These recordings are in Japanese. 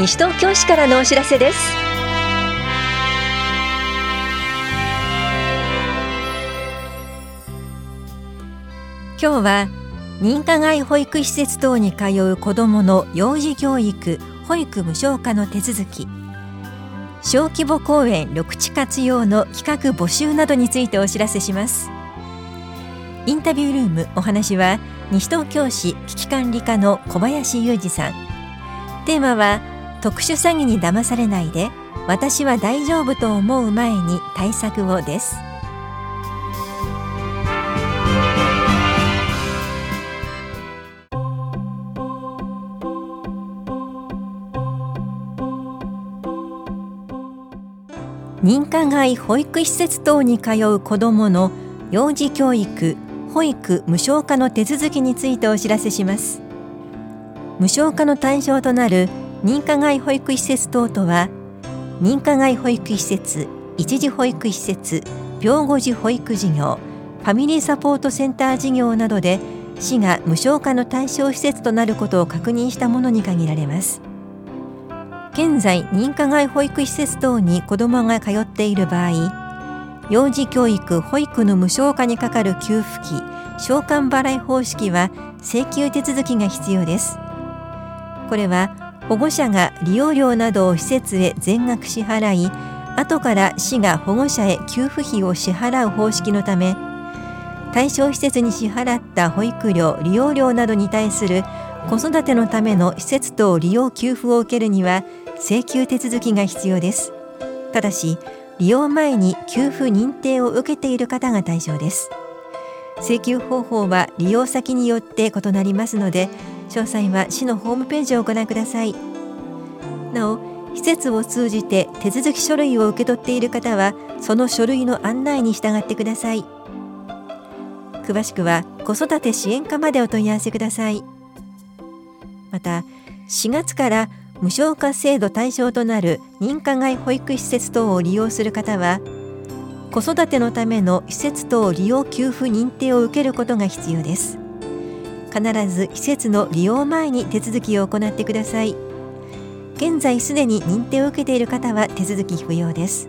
西東京市からのお知らせです。今日は認可外保育施設等に通う子どもの幼児教育保育無償化の手続き。小規模公園緑地活用の企画募集などについてお知らせします。インタビュールームお話は西東京市危機管理課の小林裕二さん。テーマは特殊詐欺に騙されないで私は大丈夫と思う前に対策をです。認可外保育施設等に通う子どもの幼児教育保育無償化の手続きについてお知らせします。無償化の対象となる認可外保育施設等とは認可外保育施設一時保育施設病後児保育事業ファミリーサポートセンター事業などで市が無償化の対象施設となることを確認したものに限られます。現在認可外保育施設等に子どもが通っている場合幼児教育保育の無償化にかかる給付金償還払い方式は請求手続きが必要です。これは保護者が利用料などを施設へ全額支払い後から市が保護者へ給付費を支払う方式のため対象施設に支払った保育料利用料などに対する子育てのための施設等利用給付を受けるには請求手続きが必要です。ただし利用前に給付認定を受けている方が対象です。請求方法は利用先によって異なりますので詳細は市のホームページをご覧ください。なお施設を通じて手続き書類を受け取っている方はその書類の案内に従ってください。詳しくは子育て支援課までお問い合わせください。また4月から無償化制度対象となる認可外保育施設等を利用する方は子育てのための施設等利用給付認定を受けることが必要です。必ず施設の利用前に手続きを行ってください。現在すでに認定を受けている方は手続き不要です。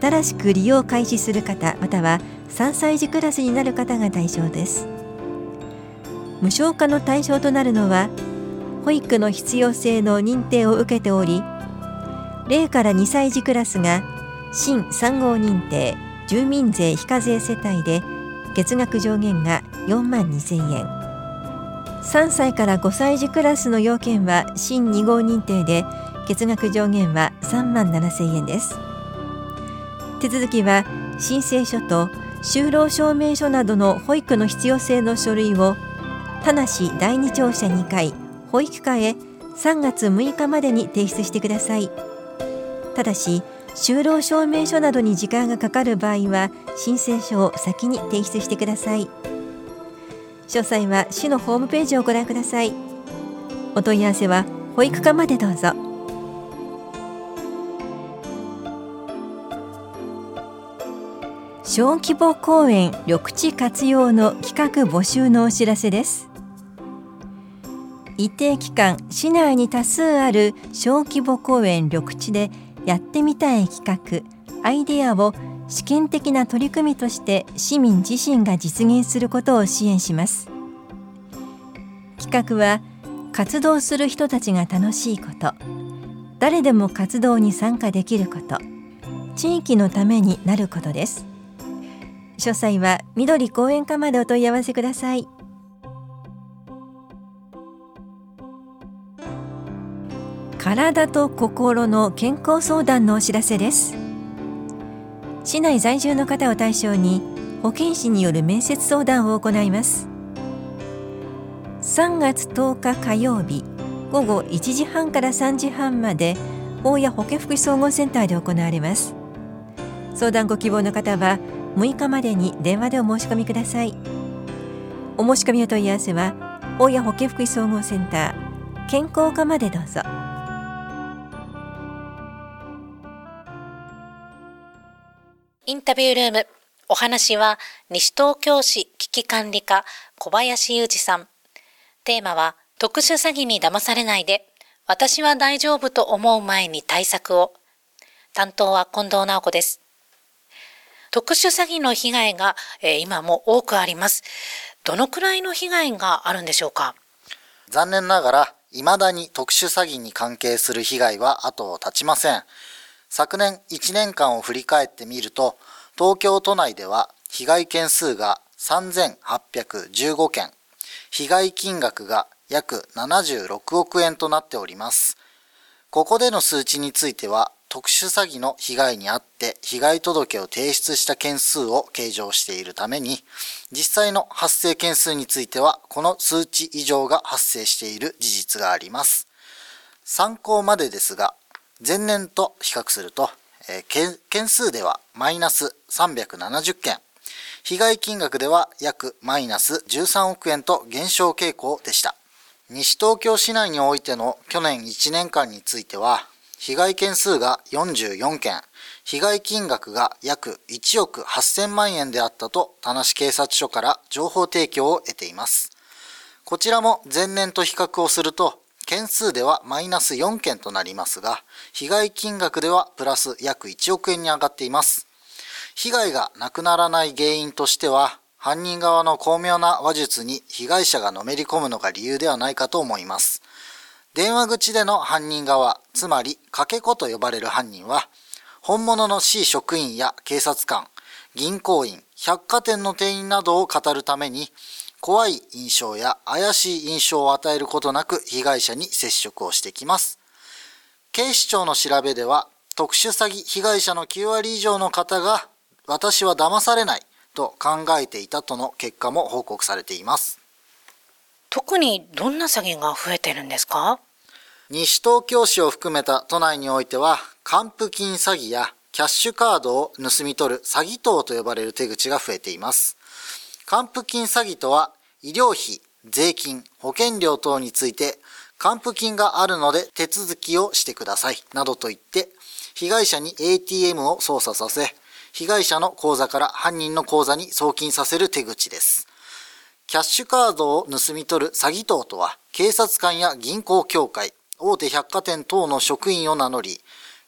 新しく利用開始する方または3歳児クラスになる方が対象です。無償化の対象となるのは保育の必要性の認定を受けており0から2歳児クラスが新3号認定住民税非課税世帯で月額上限が4万2000円。3歳から5歳児クラスの要件は新2号認定で月額上限は3万7000円です。手続きは申請書と就労証明書などの保育の必要性の書類を田無第二庁舎2階保育課へ3月6日までに提出してください。ただし就労証明書などに時間がかかる場合は申請書を先に提出してください。詳細は市のホームページをご覧ください。お問い合わせは保育課までどうぞ。小規模公園緑地活用の企画募集のお知らせです。一定期間市内に多数ある小規模公園緑地でやってみたい企画アイデアを試験的な取り組みとして市民自身が実現することを支援します。企画は活動する人たちが楽しいこと誰でも活動に参加できること地域のためになることです。詳細は緑公園課までお問い合わせください。体と心の健康相談のお知らせです。市内在住の方を対象に保健師による面接相談を行います。3月10日火曜日午後1時半から3時半まで大谷保健福祉総合センターで行われます。相談ご希望の方は6日までに電話でお申し込みください。お申し込みお問い合わせは大谷保健福祉総合センター健康課までどうぞ。インタビュールーム。お話は西東京市危機管理課小林裕二さん。テーマは特殊詐欺に騙されないで私は大丈夫と思う前に対策を。担当は近藤直子です。特殊詐欺の被害が、えー、今も多くあります。どのくらいの被害があるんでしょうか？残念ながら、未だに特殊詐欺に関係する被害は後を絶ちません。昨年1年間を振り返ってみると、東京都内では被害件数が3815件、被害金額が約76億円となっております。ここでの数値については、特殊詐欺の被害に遭って被害届を提出した件数を計上しているために、実際の発生件数については、この数値以上が発生している事実があります。参考までですが、前年と比較すると、えー、件数ではマイナス370件、被害金額では約マイナス13億円と減少傾向でした。西東京市内においての去年1年間については、被害件数が44件、被害金額が約1億8000万円であったと、田無警察署から情報提供を得ています。こちらも前年と比較をすると、件数ではマイナス4件となりますが、被害金額ではプラス約1億円に上がっています。被害がなくならない原因としては、犯人側の巧妙な話術に被害者がのめり込むのが理由ではないかと思います。電話口での犯人側、つまりかけ子と呼ばれる犯人は、本物の C 職員や警察官、銀行員、百貨店の店員などを語るために、怖い印象や怪しい印象を与えることなく被害者に接触をしてきます。警視庁の調べでは、特殊詐欺被害者の9割以上の方が、私は騙されないと考えていたとの結果も報告されています。特にどんな詐欺が増えてるんですか？西東京市を含めた都内においては、還付金詐欺やキャッシュカードを盗み取る詐欺等と呼ばれる手口が増えています。還付金詐欺とは、医療費、税金、保険料等について、還付金があるので手続きをしてください、などと言って、被害者に ATM を操作させ、被害者の口座から犯人の口座に送金させる手口です。キャッシュカードを盗み取る詐欺等とは、警察官や銀行協会、大手百貨店等の職員を名乗り、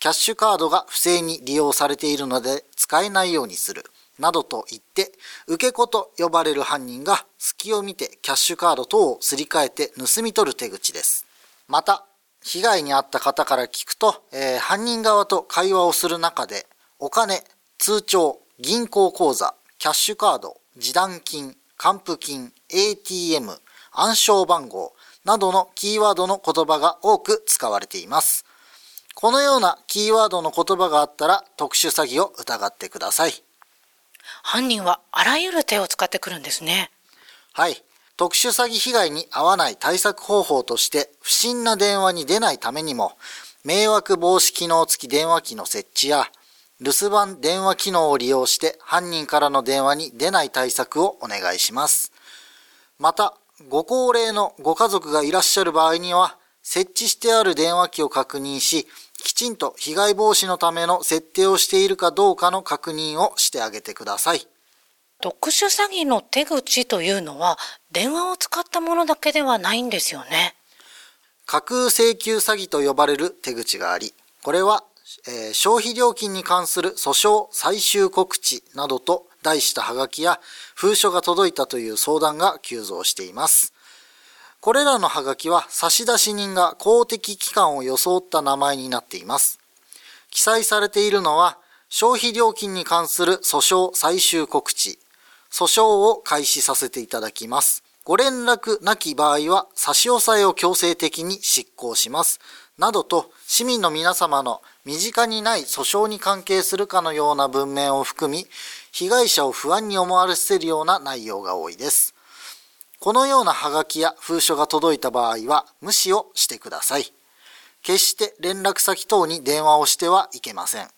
キャッシュカードが不正に利用されているので使えないようにする。などと言って、受け子と呼ばれる犯人が隙を見てキャッシュカード等をすり替えて盗み取る手口です。また、被害に遭った方から聞くと、えー、犯人側と会話をする中で、お金、通帳、銀行口座、キャッシュカード、示談金、還付金、ATM、暗証番号などのキーワードの言葉が多く使われています。このようなキーワードの言葉があったら特殊詐欺を疑ってください。犯人はあらゆる手を使ってくるんですね。はい。特殊詐欺被害に遭わない対策方法として、不審な電話に出ないためにも、迷惑防止機能付き電話機の設置や、留守番電話機能を利用して犯人からの電話に出ない対策をお願いします。また、ご高齢のご家族がいらっしゃる場合には、設置してある電話機を確認し、ちんと被害防止のための設定をしているかどうかの確認をしてあげてください。特殊詐欺の手口というのは電話を使ったものだけではないんですよね。架空請求詐欺と呼ばれる手口があり、これは、えー、消費料金に関する訴訟最終告知などと題したハガキや封書が届いたという相談が急増しています。これらのハガキは差出人が公的機関を装った名前になっています。記載されているのは、消費料金に関する訴訟最終告知、訴訟を開始させていただきます。ご連絡なき場合は差し押さえを強制的に執行します。などと市民の皆様の身近にない訴訟に関係するかのような文面を含み、被害者を不安に思わせるような内容が多いです。このようなハガキや封書が届いた場合は無視をしてください。決して連絡先等に電話をしてはいけません。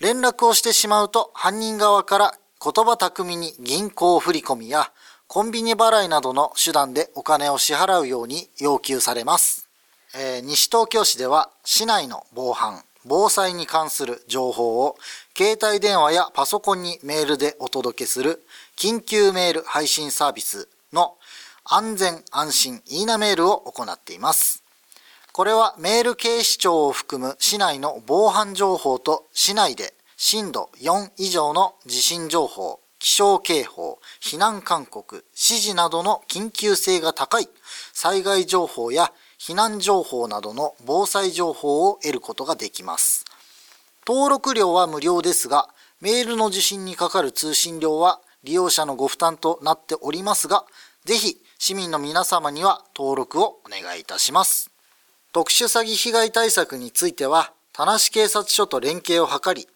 連絡をしてしまうと犯人側から言葉巧みに銀行振込やコンビニ払いなどの手段でお金を支払うように要求されます。えー、西東京市では市内の防犯、防災に関する情報を携帯電話やパソコンにメールでお届けする緊急メール配信サービス安全安心いいなメールを行っています。これはメール警視庁を含む市内の防犯情報と市内で震度4以上の地震情報、気象警報、避難勧告、指示などの緊急性が高い災害情報や避難情報などの防災情報を得ることができます。登録料は無料ですが、メールの受信にかかる通信料は利用者のご負担となっておりますが、ぜひ市民の皆様には登録をお願いいたします。特殊詐欺被害対策については、田無警察署と連携を図り、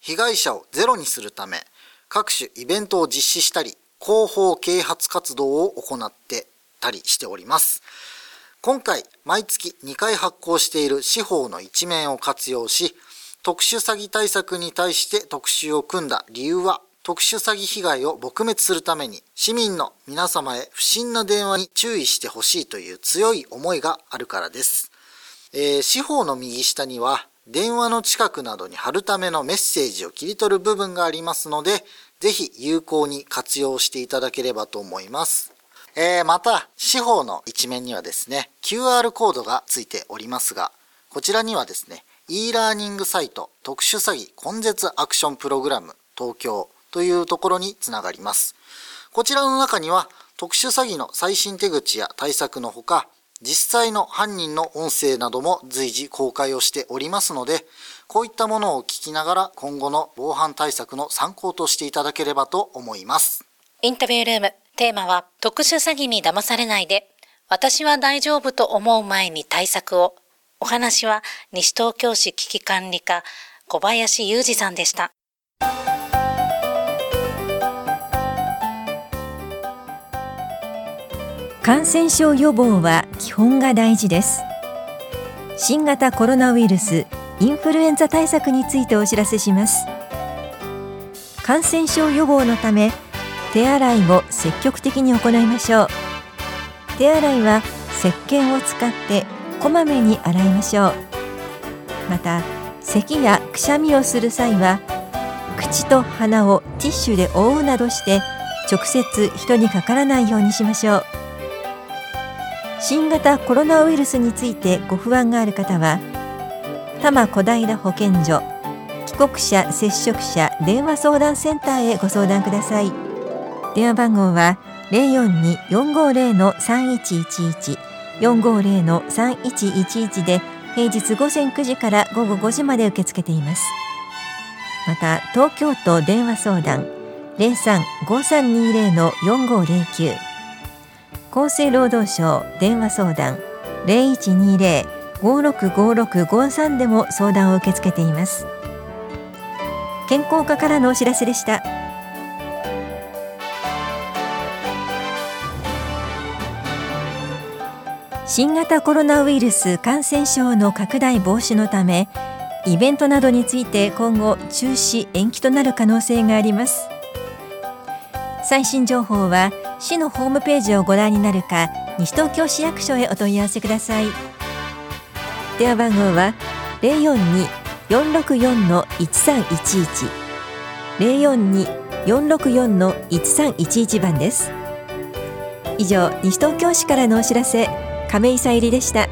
被害者をゼロにするため、各種イベントを実施したり、広報啓発活動を行ってたりしております。今回、毎月2回発行している司法の一面を活用し、特殊詐欺対策に対して特集を組んだ理由は、特殊詐欺被害を撲滅するために市民の皆様へ不審な電話に注意してほしいという強い思いがあるからです。えー、司法の右下には電話の近くなどに貼るためのメッセージを切り取る部分がありますので、ぜひ有効に活用していただければと思います。えー、また、司法の一面にはですね、QR コードがついておりますが、こちらにはですね、e ラーニングサイト特殊詐欺根絶アクションプログラム東京というところにつながります。こちらの中には特殊詐欺の最新手口や対策のほか、実際の犯人の音声なども随時公開をしておりますので、こういったものを聞きながら今後の防犯対策の参考としていただければと思います。インタビュールーム、テーマは特殊詐欺に騙されないで、私は大丈夫と思う前に対策を。お話は西東京市危機管理課小林裕二さんでした。感染症予防は基本が大事です。新型コロナウイルスインフルエンザ対策についてお知らせします。感染症予防のため手洗いを積極的に行いましょう。手洗いは石鹸を使ってこまめに洗いましょう。また咳やくしゃみをする際は口と鼻をティッシュで覆うなどして直接人にかからないようにしましょう。新型コロナウイルスについてご不安がある方は多摩小平保健所帰国者接触者電話相談センターへご相談ください。電話番号は042-450-3111 450-3111で平日午前9時から午後5時まで受け付けています。また東京都電話相談03-5320-4509厚生労働省電話相談0120-565653でも相談を受け付けています。健康課からのお知らせでした。新型コロナウイルス感染症の拡大防止のためイベントなどについて今後中止延期となる可能性があります。最新情報は市のホームページをご覧になるか西東京市役所へお問い合わせください。電話番号は042-464-1311 042-464-1311番です。以上西東京市からのお知らせ亀井さゆりでした。